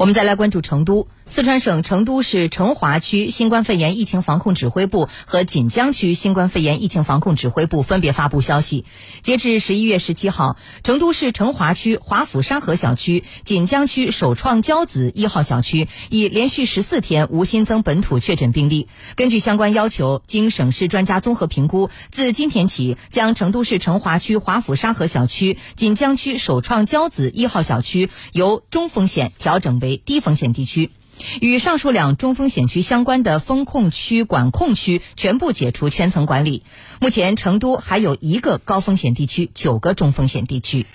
我们再来关注成都。四川省成都市成华区新冠肺炎疫情防控指挥部和锦江区新冠肺炎疫情防控指挥部分别发布消息，截至十一月十七号，成都市成华区华府沙河小区、锦江区首创骄子一号小区已连续十四天无新增本土确诊病例。根据相关要求，经省市专家综合评估，自今天起，将成都市成华区华府沙河小区、锦江区首创骄子一号小区由中风险调整为低风险地区。与上述两中风险区相关的风控区、管控区全部解除圈层管理。目前，成都还有一个高风险地区，九个中风险地区。